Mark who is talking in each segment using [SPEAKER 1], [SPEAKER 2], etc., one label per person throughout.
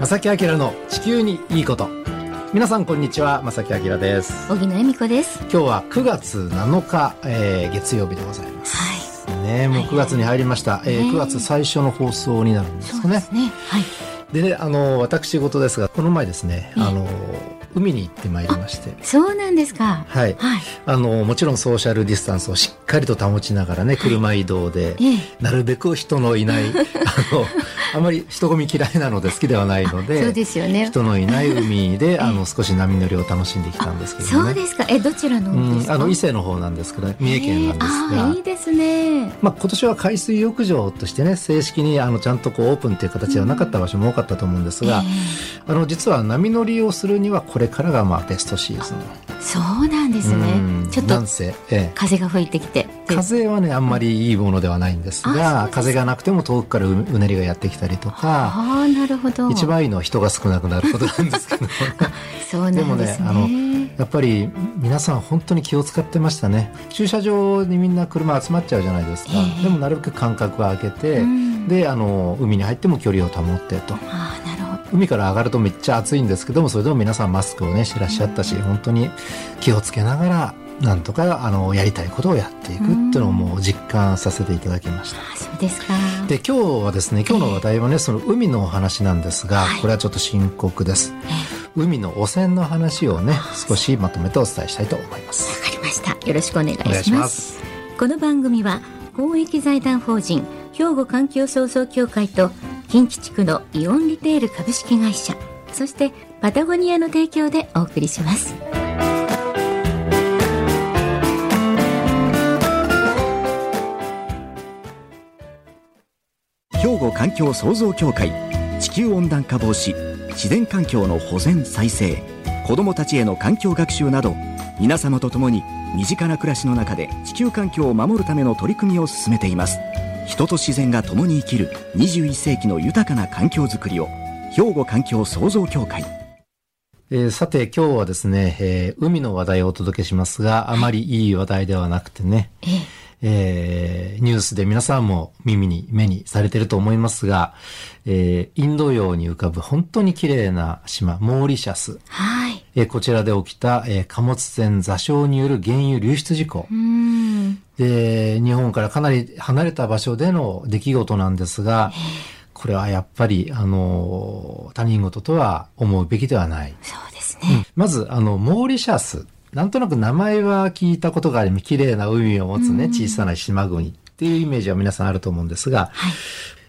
[SPEAKER 1] 正木明の地球にいいこと。皆さんこんにちは正木明です。
[SPEAKER 2] 小木野恵美子です。
[SPEAKER 1] 今日は9月7日、えー、月曜日でございます。
[SPEAKER 2] はい。
[SPEAKER 1] ねもう9月に入りました、えー、9月最初の放送になるんですかね。
[SPEAKER 2] そうですね。はい。
[SPEAKER 1] でねあの私事ですがこの前ですねあの海に行ってまいりまして。
[SPEAKER 2] そうなんですか。
[SPEAKER 1] はい、
[SPEAKER 2] はい。
[SPEAKER 1] あのもちろんソーシャルディスタンスをしっかりと保ちながらね車移動で、
[SPEAKER 2] ええ。
[SPEAKER 1] なるべく人のいない あのあまり人混み嫌いなので好きではないので
[SPEAKER 2] そうですよね。
[SPEAKER 1] 人のいない海で、
[SPEAKER 2] え
[SPEAKER 1] あの少し波乗りを楽しんできたんですけどね。
[SPEAKER 2] そうですか。えどちらの
[SPEAKER 1] うん、あの伊勢の方なんですけど三重県なんです
[SPEAKER 2] えー
[SPEAKER 1] が、
[SPEAKER 2] あーいいですね。
[SPEAKER 1] まあ、今年は海水浴場としてね正式にあのちゃんとこうオープンという形ではなかった場所も多かったと思うんですが、あの実は波乗りをするにはこれからがまあベストシーズン。
[SPEAKER 2] えーそうなんです
[SPEAKER 1] うん。
[SPEAKER 2] ねちょっと風が吹いてきて。で
[SPEAKER 1] 風はねあんまりいいものではないんですが
[SPEAKER 2] です
[SPEAKER 1] 風がなくても遠くからううねりがやってきたりとか
[SPEAKER 2] ああなるほど。
[SPEAKER 1] 一番いいのは人が少なくなることなんですけど。
[SPEAKER 2] そうなんですね。
[SPEAKER 1] でもねあのやっぱり皆さん本当に気を使ってましたね。駐車場にみんな車集まっちゃうじゃないですか、
[SPEAKER 2] ええ。
[SPEAKER 1] でもなるべく間隔を空けて、
[SPEAKER 2] うん。
[SPEAKER 1] であの海に入っても距離を保ってと。
[SPEAKER 2] あ
[SPEAKER 1] 海から上がるとめっちゃ暑いんですけどもそれでも皆さんマスクをねしてらっしゃったし、本当に気をつけながらなんとかあのやりたいことをやっていくっていうのをもう実感させていただきました。
[SPEAKER 2] あそうですか。
[SPEAKER 1] で今日はですね今日の話題はねその海のお話なんですが、
[SPEAKER 2] はい。
[SPEAKER 1] これはちょっと深刻です。
[SPEAKER 2] ええ。
[SPEAKER 1] 海の汚染の話をね少しまとめてお伝えしたいと思います。
[SPEAKER 2] わかりました。よろしくお願いします。
[SPEAKER 1] お願いします。
[SPEAKER 2] この番組は公益財団法人兵庫環境創造協会と近畿地区のイオンリテール株式会社そしてパタゴニアの提供でお送りします。
[SPEAKER 3] 兵庫環境創造協会地球温暖化防止自然環境の保全再生子どもたちへの環境学習など皆様と共に身近な暮らしの中で地球環境を守るための取り組みを進めています。人と自然が共に生きる21世紀の豊かな環境づくりを兵庫環境創造協会。
[SPEAKER 1] えーさて今日はですね、えー海の話題をお届けしますがあまりいい話題ではなくてね、
[SPEAKER 2] ええ。
[SPEAKER 1] えーニュースで皆さんも耳に目にされてると思いますが、えーインド洋に浮かぶ本当に綺麗な島モーリシャス。
[SPEAKER 2] はい。
[SPEAKER 1] えーこちらで起きた、えー貨物船座礁による原油流出事故。
[SPEAKER 2] う。ーん
[SPEAKER 1] で、日本からかなり離れた場所での出来事なんですが、これはやっぱり、あの、他人事とは思うべきではない。
[SPEAKER 2] そうですね、
[SPEAKER 1] まず、あの、モーリシャス。なんとなく名前は聞いたことがあり、綺麗な海を持つね、小さな島国っていうイメージは皆さんあると思うんですが、
[SPEAKER 2] はい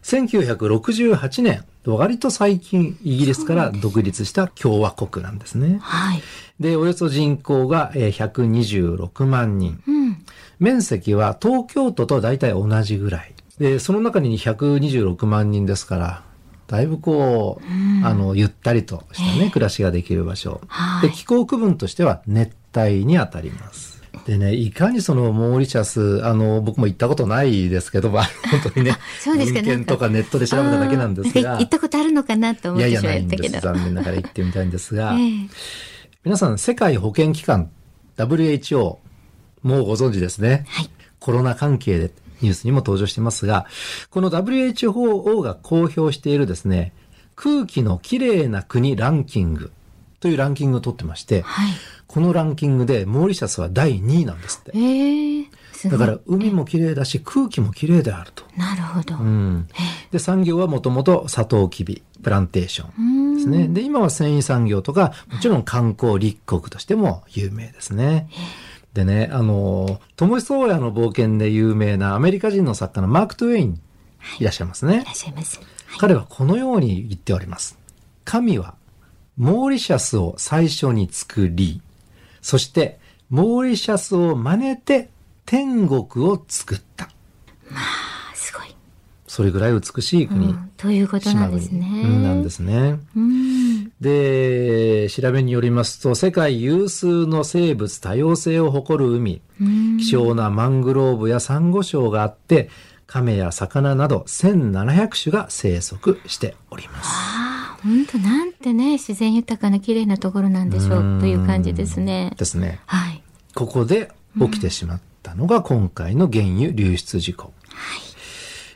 [SPEAKER 1] 1968年、割と最近イギリスから独立した共和国なんですね。
[SPEAKER 2] はい
[SPEAKER 1] で、およそ人口がえー126万人。
[SPEAKER 2] うん
[SPEAKER 1] 面積は東京都と大体同じぐらい。で、その中に126万人ですから、だいぶこう、あの、ゆったりとしたね、暮らしができる場所。
[SPEAKER 2] はい。
[SPEAKER 1] で、気候区分としては熱帯にあたります。でね、いかにそのモーリシャス、あの、僕も行ったことないですけど、まあ、本当にね、
[SPEAKER 2] そうですか
[SPEAKER 1] 文献とかネットで調べただけなんですが。
[SPEAKER 2] 行ったことあるのかなと思
[SPEAKER 1] いやいや、
[SPEAKER 2] ってしま
[SPEAKER 1] ないんです。
[SPEAKER 2] ったけど
[SPEAKER 1] 残念ながら行ってみたいんですが、
[SPEAKER 2] ええ。
[SPEAKER 1] 皆さん、世界保健機関 WHO、もうご存知ですね。
[SPEAKER 2] はい
[SPEAKER 1] コロナ関係でニュースにも登場してますが、この WHO が公表しているですね、空気のきれいな国ランキングというランキングを取ってまして、
[SPEAKER 2] はい
[SPEAKER 1] このランキングでモーリシャスは第2位なんですって。
[SPEAKER 2] ええすごい
[SPEAKER 1] だから海もきれいだし空気もきれいであると。
[SPEAKER 2] なるほど、
[SPEAKER 1] うん。で、産業はもともとサトウキビ、プランテーションですね。で、今は繊維産業とか、もちろん観光立国としても有名ですね。でね、あの、トム・ソーヤの冒険で有名なアメリカ人の作家のマーク・トゥエイン、いらっしゃいますね
[SPEAKER 2] いら。っしゃいます
[SPEAKER 1] 彼はこのように言っております。神は、モーリシャスを最初に作り、そして、モーリシャスを真似て天国を作った。
[SPEAKER 2] あすごい、
[SPEAKER 1] それぐらい美しい国。
[SPEAKER 2] うん、ということなんですね
[SPEAKER 1] なんですね。
[SPEAKER 2] うん
[SPEAKER 1] で、調べによりますと、世界有数の生物多様性を誇る海、
[SPEAKER 2] うん
[SPEAKER 1] 希少なマングローブやサンゴ礁があって、亀や魚など1700種が生息しております。
[SPEAKER 2] ああ本当なんてね自然豊かな綺麗なところなんでしょうという感じですね
[SPEAKER 1] ですね。
[SPEAKER 2] はい
[SPEAKER 1] ここで起きてしまったのが今回の原油流出事故。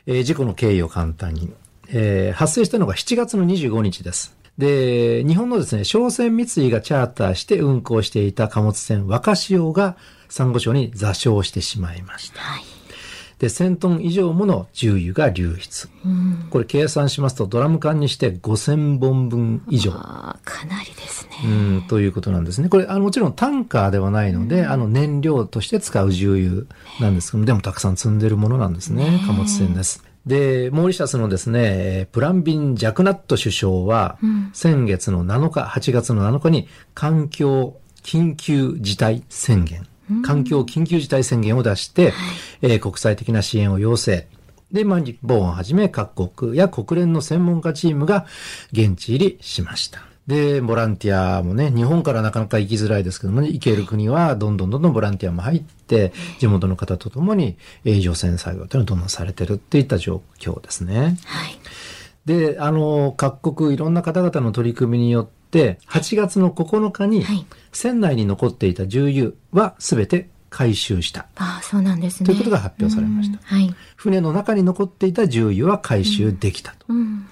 [SPEAKER 1] えー事故の経緯を簡単に。えー発生したのが7月の25日です。で、日本のですね、商船三井がチャーターして運航していた貨物船若潮がサンゴ礁に座礁してしまいました。
[SPEAKER 2] はい。
[SPEAKER 1] で、1000トン以上もの重油が流出。
[SPEAKER 2] うん。
[SPEAKER 1] これ計算しますとドラム缶にして5000本分以上。
[SPEAKER 2] かなりですね。
[SPEAKER 1] うん、ということなんですね。これ、あの、もちろんタンカーではないので、あの、燃料として使う重油なんですけども、でもたくさん積んでるものなんですね。貨物船です。で、モーリシャスのですね、えープランビン・ジャクナット首相は、先月の7日、8月の7日に環境緊急事態宣言、環境緊急事態宣言を出して、えー国際的な支援を要請。で、まあ、日本をはじめ各国や国連の専門家チームが現地入りしました。で、ボランティアもね、日本からなかなか行きづらいですけどもね、行ける国はどんどんどんどんボランティアも入って、地元の方と共に、えー除染作業というのをどんどんされてるっていった状況ですね。
[SPEAKER 2] はい。
[SPEAKER 1] で、あの、各国いろんな方々の取り組みによって、8月の9日に
[SPEAKER 2] はい、
[SPEAKER 1] 船内に残っていた重油は全て回収した。
[SPEAKER 2] ああ、そうなんですね。
[SPEAKER 1] ということが発表されました
[SPEAKER 2] うんはい。
[SPEAKER 1] 船の中に残っていた重油は回収できたと。
[SPEAKER 2] うん。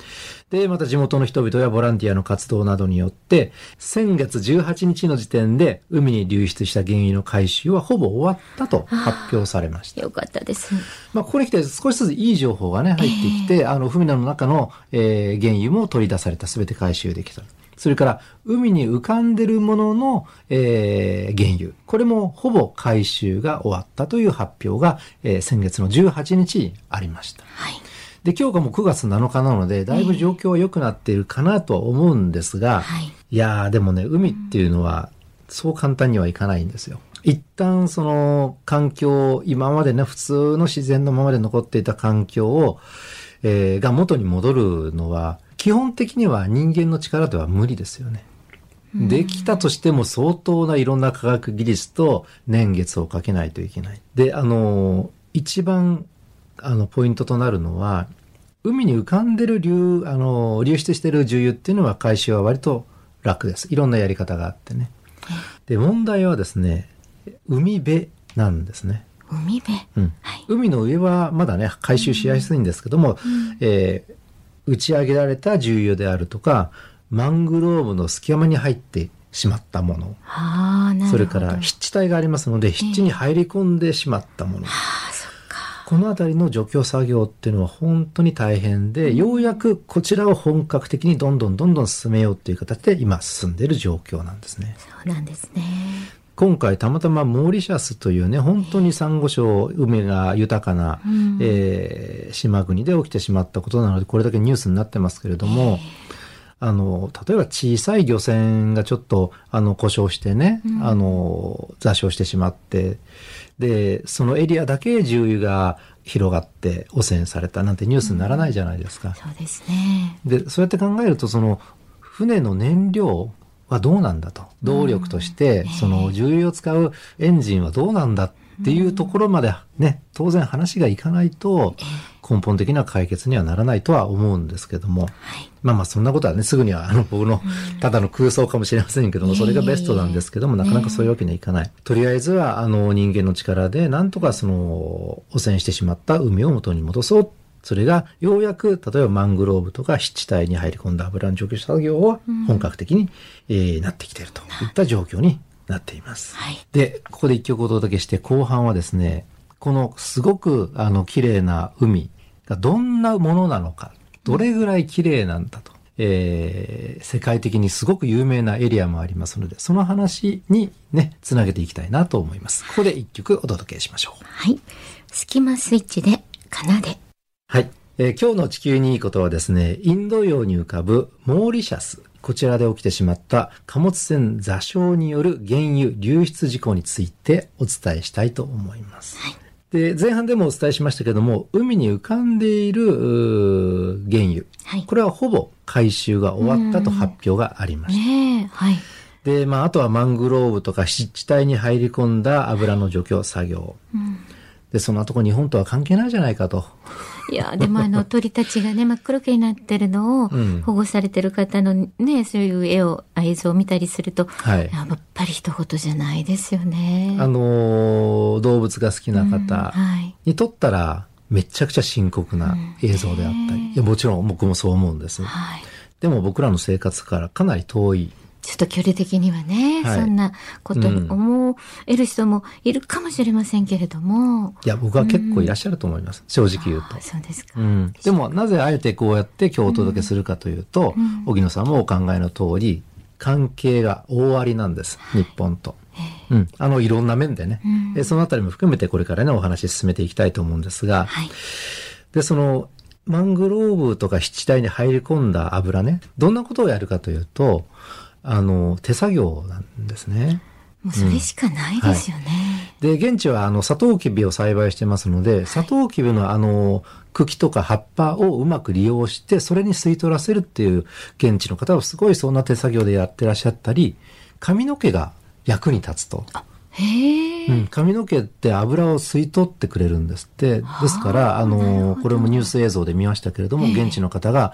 [SPEAKER 1] で、また地元の人々やボランティアの活動などによって、先月18日の時点で海に流出した原油の回収はほぼ終わったと発表されました。
[SPEAKER 2] よかったです。
[SPEAKER 1] まあ、ここに来て少しずついい情報がね、入ってきて、あの、船の中の、えー原油も取り出された、すべて回収できた。それから、海に浮かんでるものの、えー原油。これもほぼ回収が終わったという発表が、えー先月の18日にありました。
[SPEAKER 2] はい。
[SPEAKER 1] で、今日がもう9月7日なので、だいぶ状況は良くなっているかなとは思うんですが、
[SPEAKER 2] はい
[SPEAKER 1] いやー、でもね、海っていうのは、そう簡単にはいかないんですよ。一旦その環境、今までね、普通の自然のままで残っていた環境を、えーが元に戻るのは、基本的には人間の力では無理ですよね。できたとしても相当ないろんな科学技術と年月をかけないといけない。で、あの、一番、あの、ポイントとなるのは、海に浮かんでる流、あの、流出してる重油っていうのは回収は割と楽です。いろんなやり方があってね。で、問題はですね、海辺なんですね。
[SPEAKER 2] 海辺？
[SPEAKER 1] うん
[SPEAKER 2] はい。
[SPEAKER 1] 海の上はまだね、回収しやすいんですけども、えー打ち上げられた重油であるとか、マングローブの隙間に入ってしまったもの。それから湿地帯がありますので、湿地に入り込んでしまったもの。
[SPEAKER 2] ああ、そっか。
[SPEAKER 1] このあたりの除去作業っていうのは本当に大変で、ようやくこちらを本格的にどんどんどんどん進めようっていう形で今進んでいる状況なんですね。
[SPEAKER 2] そうなんですね。
[SPEAKER 1] 今回たまたまモーリシャスというね、本当にサンゴ礁、海が豊かな、
[SPEAKER 2] うん
[SPEAKER 1] えー島国で起きてしまったことなので、これだけニュースになってますけれども、あの、例えば小さい漁船がちょっと、あの、故障してね、あの、座礁してしまって、で、そのエリアだけ重油が広がって汚染されたなんてニュースにならないじゃないですか。
[SPEAKER 2] そうですね。
[SPEAKER 1] で、そうやって考えると、その、船の燃料はどうなんだと。動力として、その、重油を使うエンジンはどうなんだっていうところまでね、当然話がいかないと、根本的な解決にはならないとは思うんですけども。
[SPEAKER 2] はい。
[SPEAKER 1] まあまあそんなことはね、すぐにはあの僕のただの空想かもしれませんけども、それがベストなんですけども、なかなかそういうわけにはいかない。とりあえずはあの人間の力でなんとかその汚染してしまった海を元に戻そう。それがようやく、例えばマングローブとか湿地帯に入り込んだ油の除去作業は本格的に、えーなってきているといった状況になっています。
[SPEAKER 2] はい。
[SPEAKER 1] で、ここで一曲お届けして、後半はですね、このすごくあの綺麗な海がどんなものなのか、どれぐらい綺麗なんだと、えー世界的にすごく有名なエリアもありますので、その話にね、つなげていきたいなと思います。ここで一曲お届けしましょう。
[SPEAKER 2] はい。スキマスイッチで、奏で。
[SPEAKER 1] はい。えー今日の地球にいいことはですね、インド洋に浮かぶモーリシャス。こちらで起きてしまった貨物船座礁による原油流出事故についてお伝えしたいと思います。で、前半でもお伝えしましたけども、海に浮かんでいる原油。
[SPEAKER 2] はい
[SPEAKER 1] これはほぼ回収が終わったと発表がありました。
[SPEAKER 2] ねえ、はい。
[SPEAKER 1] で、まあ、あとはマングローブとか湿地帯に入り込んだ油の除去作業。で、その後こ日本とは関係ないじゃないかと。
[SPEAKER 2] いや、でもあの鳥たちがね、真っ黒けになってるのを
[SPEAKER 1] うん
[SPEAKER 2] 保護されてる方のね、そういう絵を、映像を見たりすると、
[SPEAKER 1] はい
[SPEAKER 2] やっぱり一言じゃないですよね。
[SPEAKER 1] あのー動物が好きな
[SPEAKER 2] うん
[SPEAKER 1] 方
[SPEAKER 2] はい。
[SPEAKER 1] にとったら、めちゃくちゃ深刻な映像であったり、いやもちろん僕もそう思うんです。
[SPEAKER 2] はい。
[SPEAKER 1] でも僕らの生活からかなり遠い
[SPEAKER 2] ちょっと距離的にはね、
[SPEAKER 1] はい
[SPEAKER 2] そんなことに思える人もいるかもしれませんけれども。
[SPEAKER 1] いや、僕は結構いらっしゃると思います。正直言うと
[SPEAKER 2] あ。そうですか。
[SPEAKER 1] うん、でもなぜあえてこうやって今日お届けするかというと、
[SPEAKER 2] うん
[SPEAKER 1] 荻野さんもお考えの通り関係が大ありなんです日本と。うん、あのいろんな面でね、
[SPEAKER 2] うん
[SPEAKER 1] えそのあたりも含めてこれからねお話し進めていきたいと思うんですが、
[SPEAKER 2] はい。
[SPEAKER 1] でそのマングローブとか湿地帯に入り込んだ油ねどんなことをやるかというとあの手作業なんですね。
[SPEAKER 2] もうそれしかないですよね。
[SPEAKER 1] で、現地はあの、サトウキビを栽培してますので、サトウキビのあの、茎とか葉っぱをうまく利用して、それに吸い取らせるっていう現地の方はすごいそんな手作業でやってらっしゃったり、髪の毛が役に立つと。
[SPEAKER 2] へえ、
[SPEAKER 1] うん、髪の毛って油を吸い取ってくれるんですって。ですから、あの、
[SPEAKER 2] ど。
[SPEAKER 1] これもニュース映像で見ましたけれども、
[SPEAKER 2] ええ。
[SPEAKER 1] 現地の方が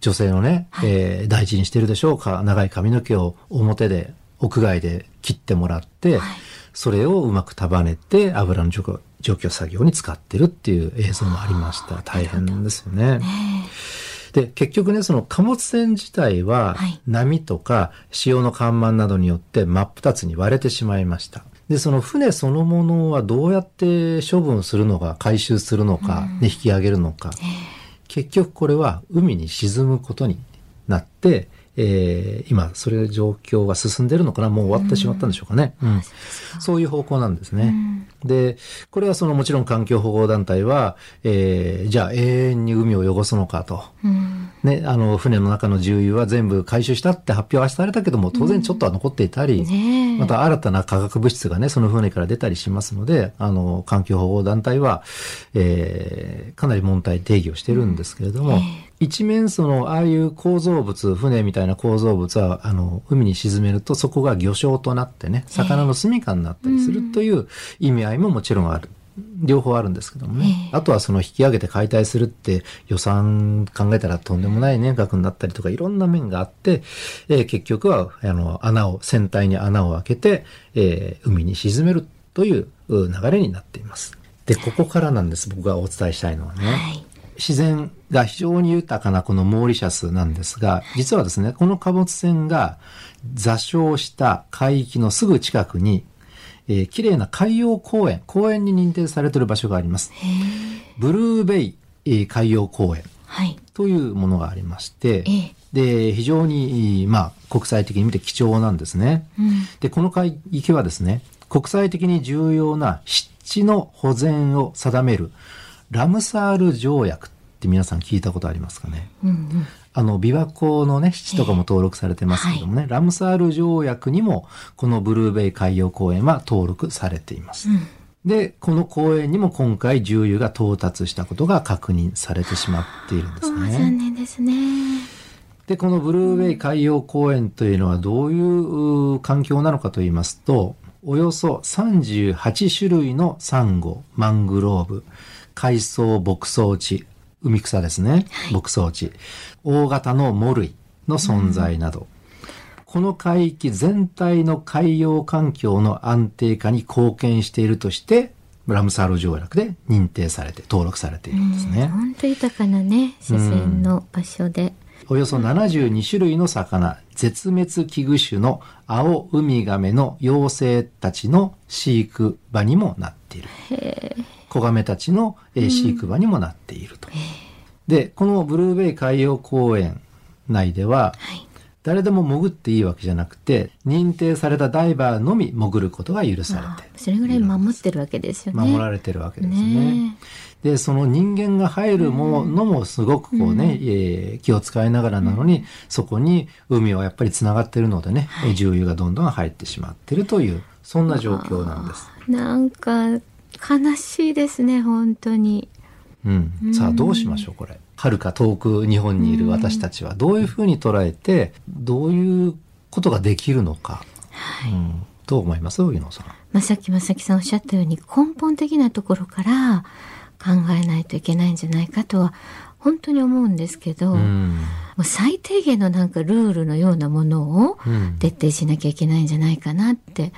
[SPEAKER 1] 女性のね、えー大事にしてるでしょうか、長い髪の毛を表で、屋外で切ってもらって、
[SPEAKER 2] はい。
[SPEAKER 1] それをうまく束ねて油の除去除去作業に使ってるっていう映像もありました。大変ですよね。で、結局ね、その貨物船自体は
[SPEAKER 2] はい、
[SPEAKER 1] 波とか潮の干満などによって真っ二つに割れてしまいました。で、その船そのものはどうやって処分するのか、回収するのか、ね、引き上げるのか。結局これは海に沈むことになって、えー今、それ状況が進んでるのかな？もう終わってしまったんでしょうかね。うんそういう方向なんですね。で、これはそのもちろん環境保護団体は、えーじゃあ永遠に海を汚すのかと。
[SPEAKER 2] うん。
[SPEAKER 1] ね、あの、船の中の重油は全部回収したって発表はされたけども、当然ちょっとは残っていたり、
[SPEAKER 2] ねえ
[SPEAKER 1] また新たな化学物質がね、その船から出たりしますので、あの、環境保護団体は、えーかなり問題定義をしてるんですけれども、一面その、ああいう構造物、船みたいな構造物は、あの、海に沈めると、そこが魚礁となってね、魚の住処になったりするという意味合いももちろんある。両方あるんですけどもね。
[SPEAKER 2] ええ
[SPEAKER 1] あとはその引き上げて解体するって予算考えたらとんでもない年額になったりとかいろんな面があって、えー結局はあの穴を、船体に穴を開けて、えー海に沈めるというう流れになっています。で、ここからなんです。僕がお伝えしたいのはね。
[SPEAKER 2] はい。
[SPEAKER 1] 自然が非常に豊かなこのモーリシャスなんですが、実はですね、この貨物船が座礁した海域のすぐ近くに、えー綺麗な海洋公園、公園に認定されている場所があります。ブルーベイ、えー海洋公園
[SPEAKER 2] はい。
[SPEAKER 1] というものがありまして、
[SPEAKER 2] ええ
[SPEAKER 1] で、非常に、まあ、国際的に見て貴重なんですね。
[SPEAKER 2] うん。
[SPEAKER 1] で、この海域はですね、国際的に重要な湿地の保全を定めるラムサール条約って皆さん聞いたことありますかね？
[SPEAKER 2] うんうん。
[SPEAKER 1] あの、琵琶湖のね、湿地とかも登録されてますけどもね、ラムサール条約にも、このブルーベイ海洋公園は登録されています。
[SPEAKER 2] うん。
[SPEAKER 1] で、この公園にも今回重油が到達したことが確認されてしまっているんですね。
[SPEAKER 2] 残念ですね。
[SPEAKER 1] で、このブルーベイ海洋公園というのはどういうう環境なのかと言いますと、およそ38種類のサンゴ、マングローブ、海藻牧草地、海草ですね、牧草地、大型のモルイの存在など、この海域全体の海洋環境の安定化に貢献しているとして、ラムサール条約で認定されて、登録されているんですね。
[SPEAKER 2] 本当豊かなね、自然の場所で。
[SPEAKER 1] およそ72種類の魚、絶滅危惧種の青ウミガメの幼生たちの飼育場にもなっている。子ガメたちのえー飼育場にもなっていると。で、このブルーベイ海洋公園内では、
[SPEAKER 2] はい。
[SPEAKER 1] 誰でも潜っていいわけじゃなくて、認定されたダイバーのみ潜ることが許され
[SPEAKER 2] あ
[SPEAKER 1] て
[SPEAKER 2] それぐらい守ってるわけですよね。
[SPEAKER 1] 守られてるわけですね。
[SPEAKER 2] ね
[SPEAKER 1] で、その人間が入るものもすごくこうね、えー気を使いながらなのに、そこに海はやっぱり繋がってるのでね、えー重油がどんどん入ってしまってるという、そんな状況なんです。
[SPEAKER 2] なんか、悲しいですね、本当に。
[SPEAKER 1] うん。さあどうしましょう、これ。遥か遠く日本にいる私たちはどういうふうに捉えて、どういうことができるのか。うん、どう思います？荻野さん。
[SPEAKER 2] まあ、さっき正木さんおっしゃったように根本的なところから考えないといけないんじゃないかとは本当に思うんですけど、
[SPEAKER 1] う。
[SPEAKER 2] もうん最低限のなんかルールのようなものを
[SPEAKER 1] うん
[SPEAKER 2] 徹底しなきゃいけないんじゃないかなって、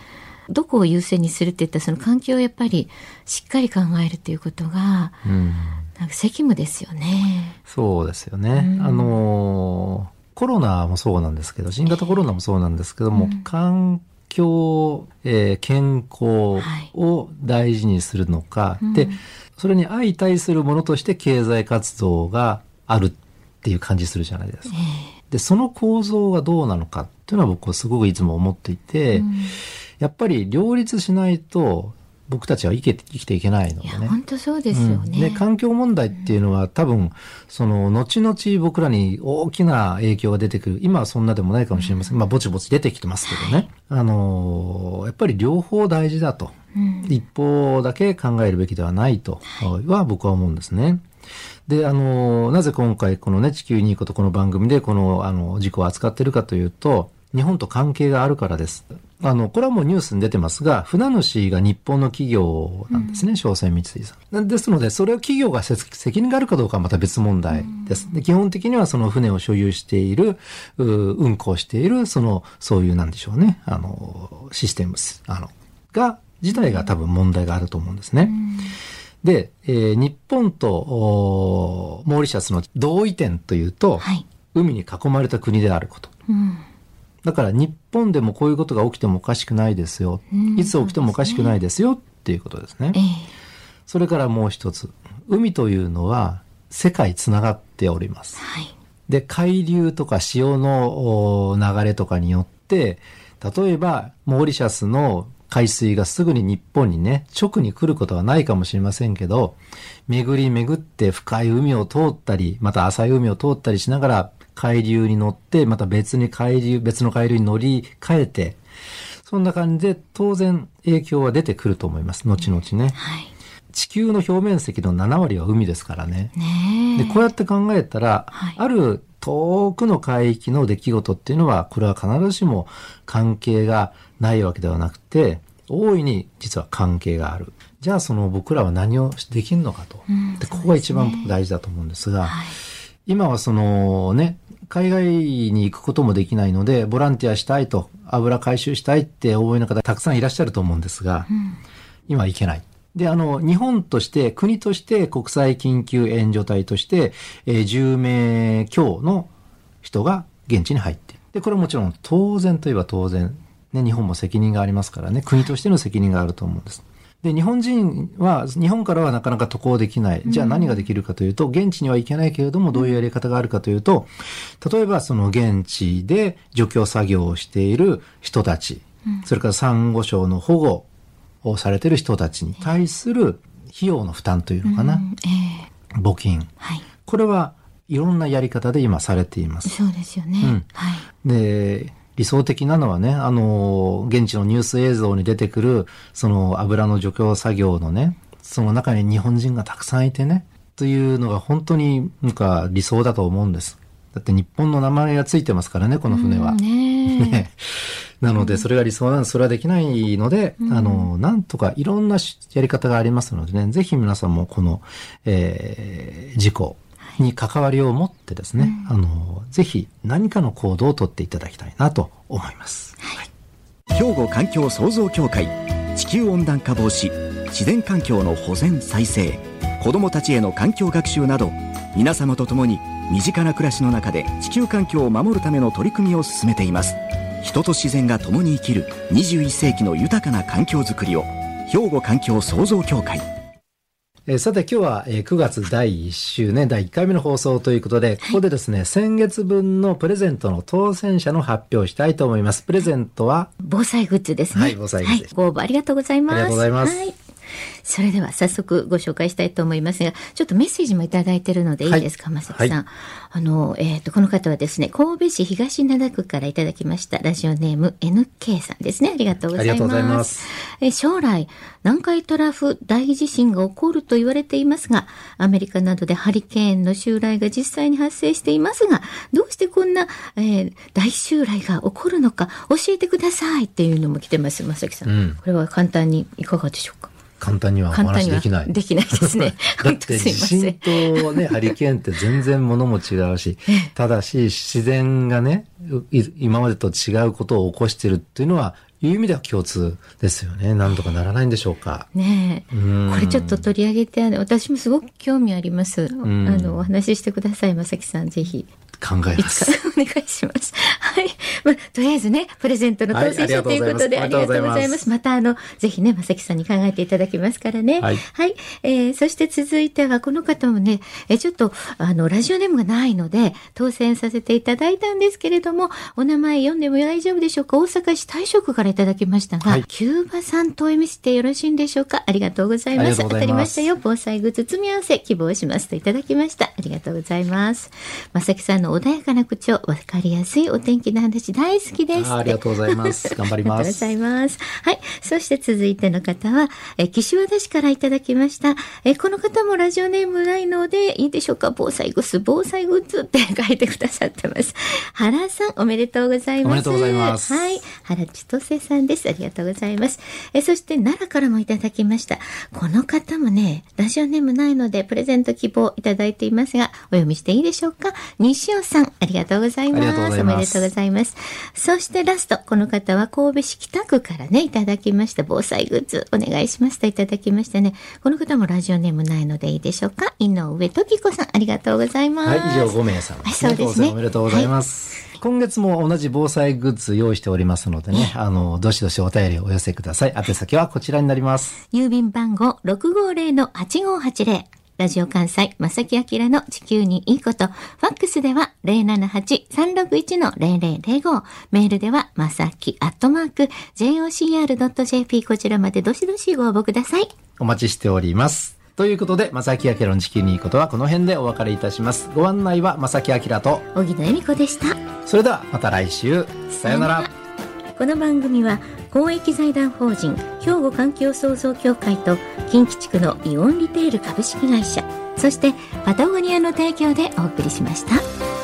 [SPEAKER 2] どこを優先にするって言ったらその環境をやっぱりしっかり考えるっていうことが
[SPEAKER 1] うん。
[SPEAKER 2] なんか責務ですよね。
[SPEAKER 1] そうですよね。
[SPEAKER 2] うん
[SPEAKER 1] あのーコロナもそうなんですけど、新型コロナもそうなんですけども、
[SPEAKER 2] うん
[SPEAKER 1] 環境、えー健康を大事にするのか、
[SPEAKER 2] うん
[SPEAKER 1] で、それに相対するものとして経済活動があるっていう感じするじゃないですか。で、その構造がどうなのかっていうのは僕はすごくいつも思っていて、
[SPEAKER 2] うん
[SPEAKER 1] やっぱり両立しないと僕たちは生きて生きていけないのでね。
[SPEAKER 2] 本当そうですよね。
[SPEAKER 1] うん。で環境問題っていうのは多分その後々僕らに大きな影響が出てくる。今はそんなでもないかもしれません、まあぼちぼち出てきてますけどね、あのーやっぱり両方大事だと、
[SPEAKER 2] うん。
[SPEAKER 1] 一方だけ考えるべきではないとは僕は思うんですね。で、あのーなぜ今回このね、地球にいいことこの番組でこの、あの、事故を扱っているかというと、日本と関係があるからです。あの、これはもうニュースに出てますが、船主が日本の企業なんですね、商船三井さん。ですので、それを企業がせ責任があるかどうかはまた別問題です。で基本的にはその船を所有している、う運航している、その、そういうなんでしょうね、あの、システムス、あの、が、自体が多分問題があると思うんですね。で、えー日本とモーリシャスの同意点というと、
[SPEAKER 2] はい。
[SPEAKER 1] 海に囲まれた国であること。
[SPEAKER 2] うん。
[SPEAKER 1] だから日本でもこういうことが起きてもおかしくないですよ。
[SPEAKER 2] うん
[SPEAKER 1] いつ起きてもおかしくないですよっていうことですね
[SPEAKER 2] え。え
[SPEAKER 1] それからもう一つ。海というのは世界つながっております。
[SPEAKER 2] はい。
[SPEAKER 1] で、海流とか潮のお流れとかによって、例えば、モーリシャスの海水がすぐに日本にね、直に来ることはないかもしれませんけど、巡り巡って深い海を通ったり、また浅い海を通ったりしながら、海流に乗って、また別に海流、別の海流に乗り換えて、そんな感じで当然影響は出てくると思います。後々ね。
[SPEAKER 2] はい。
[SPEAKER 1] 地球の表面積の7割は海ですからね。
[SPEAKER 2] ねえ。
[SPEAKER 1] で、こうやって考えたら、
[SPEAKER 2] はい
[SPEAKER 1] ある遠くの海域の出来事っていうのは、これは必ずしも関係がないわけではなくて、大いに実は関係がある。じゃあその僕らは何をできるのかと。
[SPEAKER 2] うん
[SPEAKER 1] でここが一番大事だと思うんですが、
[SPEAKER 2] はい。
[SPEAKER 1] 今はそのね、海外に行くこともできないので、ボランティアしたいと、油回収したいって思いの方たくさんいらっしゃると思うんですが、
[SPEAKER 2] うん。
[SPEAKER 1] 今行けない。で、あの、日本として、国として国際緊急援助隊として、えー10名強の人が現地に入っている。で、これはもちろん当然といえば当然、ね、日本も責任がありますからね、国としての責任があると思うんです。で、日本人は、日本からはなかなか渡航できない。じゃあ何ができるかというと、現地には行けないけれども、どういうやり方があるかというと、例えばその現地で除去作業をしている人たち、それからサンゴ礁の保護をされている人たちに対する費用の負担というのかな、募金。
[SPEAKER 2] はい。
[SPEAKER 1] これはいろんなやり方で今されています。
[SPEAKER 2] そうですよね。
[SPEAKER 1] うん
[SPEAKER 2] はい。
[SPEAKER 1] で、理想的なのはね、あの、現地のニュース映像に出てくる、その油の除去作業のね、その中に日本人がたくさんいてね、というのが本当になんか理想だと思うんです。だって日本の名前がついてますからね、この船は。
[SPEAKER 2] うんねえ
[SPEAKER 1] ねなので、それが理想なんです。それはできないので、あの、なんとかいろんなしやり方がありますのでね、ぜひ皆さんもこの、えー事故に関わりを持ってですね、あの、ぜひ何かの行動をとっていただきたいなと思います。
[SPEAKER 3] 兵庫環境創造協会地球温暖化防止自然環境の保全再生子どもたちへの環境学習など皆様と共に身近な暮らしの中で地球環境を守るための取り組みを進めています。人と自然が共に生きる21世紀の豊かな環境づくりを兵庫環境創造協会
[SPEAKER 1] えーさて今日は、えー9月第1週ね、第1回目の放送ということで、ここでですね、先月分のプレゼントの当選者の発表をしたいと思います。プレゼントは、
[SPEAKER 2] 防災グッズですね。
[SPEAKER 1] はい防災グッズ
[SPEAKER 2] はい、ご応募ありがとうございます。
[SPEAKER 1] ありがとうございます
[SPEAKER 2] はい。それでは早速ご紹介したいと思いますが、ちょっとメッセージもいただいているのでいいですか、
[SPEAKER 1] はい
[SPEAKER 2] まさきさん。
[SPEAKER 1] はい
[SPEAKER 2] あの、えっ、と、この方はですね、神戸市東灘区からいただきました、ラジオネーム NK さんですね。ありがとうございます。
[SPEAKER 1] ありがとうございます
[SPEAKER 2] え将来、南海トラフ大地震が起こると言われていますが、アメリカなどでハリケーンの襲来が実際に発生していますが、どうしてこんな、えー大襲来が起こるのか教えてくださいっていうのも来てます、まさきさん。
[SPEAKER 1] うん
[SPEAKER 2] これは簡単にいかがでしょうか？
[SPEAKER 1] 簡単にはお話できない。
[SPEAKER 2] できないですね。
[SPEAKER 1] だって地震とね、ハリケーンって全然ものも違うし、ただし自然がね、今までと違うことを起こしてるっていうのは、いう意味では共通ですよね。なんとかならないんでしょうか。
[SPEAKER 2] ねこれちょっと取り上げて、私もすごく興味あります。
[SPEAKER 1] ん
[SPEAKER 2] あの、お話ししてください、まさきさん、ぜひ。
[SPEAKER 1] 考え
[SPEAKER 2] い
[SPEAKER 1] ます。
[SPEAKER 2] お願いします。はい。まあ、とりあえずね、プレゼントの当選者ということで、
[SPEAKER 1] はい
[SPEAKER 2] ありがとうございます。また、あの、ぜひね、まさきさんに考えていただきますからね。
[SPEAKER 1] はい
[SPEAKER 2] えーそして続いては、この方もね、えーちょっと、あの、ラジオネームがないので、当選させていただいたんですけれども、お名前読んでも大丈夫でしょうか？大阪市大職からいただきましたが、
[SPEAKER 1] はい
[SPEAKER 2] キューバさんとお読みしてよろしいんでしょうか？ありがとうございます。当たりましたよ。防災グッズ積み合わせ希望しますといただきました。ありがとうございます。まさきさんの穏やかな口調、わかりやすいお天気の話大好きです。
[SPEAKER 1] あありがとうございます。頑張ります
[SPEAKER 2] ありがとうござ。います。はい。そして続いての方は、え、岸和田市からいただきました。え、この方もラジオネームないので、いいでしょうか？防災グッズ、防災グッズって書いてくださってます。原さん、おめでとうございます。
[SPEAKER 1] おめでとうございます
[SPEAKER 2] はい。原千歳さんです。ありがとうございます。え、そして奈良からもいただきました。この方もね、ラジオネームないので、プレゼント希望いただいていますが、お読みしていいでしょうか？西尾さん、ありがとうございます。
[SPEAKER 1] ありがとうございます
[SPEAKER 2] おめでとうございます。そしてラスト、この方は神戸市北区からね、いただきました。防災グッズ、お願いしますといただきましたね。この方もラジオネームないのでいいでしょうか？井上時子さん、ありがとうございます。
[SPEAKER 1] はい、以上5名様ですね。
[SPEAKER 2] はいそうですね
[SPEAKER 1] おめでとうございます。今月も同じ防災グッズ用意しておりますのでね、あの、どしどしお便りをお寄せください。宛先はこちらになります。
[SPEAKER 2] 郵便番号650-8580。ラジオ関西、正木明の地球にいいこと。ファックスでは078-361-0005。メールでは、まさきアットマーク、jocr.jp こちらまでどしどしご応募ください。
[SPEAKER 1] お待ちしております。ということで、正木明の地球にいいことはこの辺でお別れいたします。ご案内は正木明と、
[SPEAKER 2] 小木野恵美子でした。
[SPEAKER 1] それではまた来週、さようなら。
[SPEAKER 2] この番組は公益財団法人兵庫環境創造協会と近畿地区のイオンリテール株式会社そしてパタゴニアの提供でお送りしました。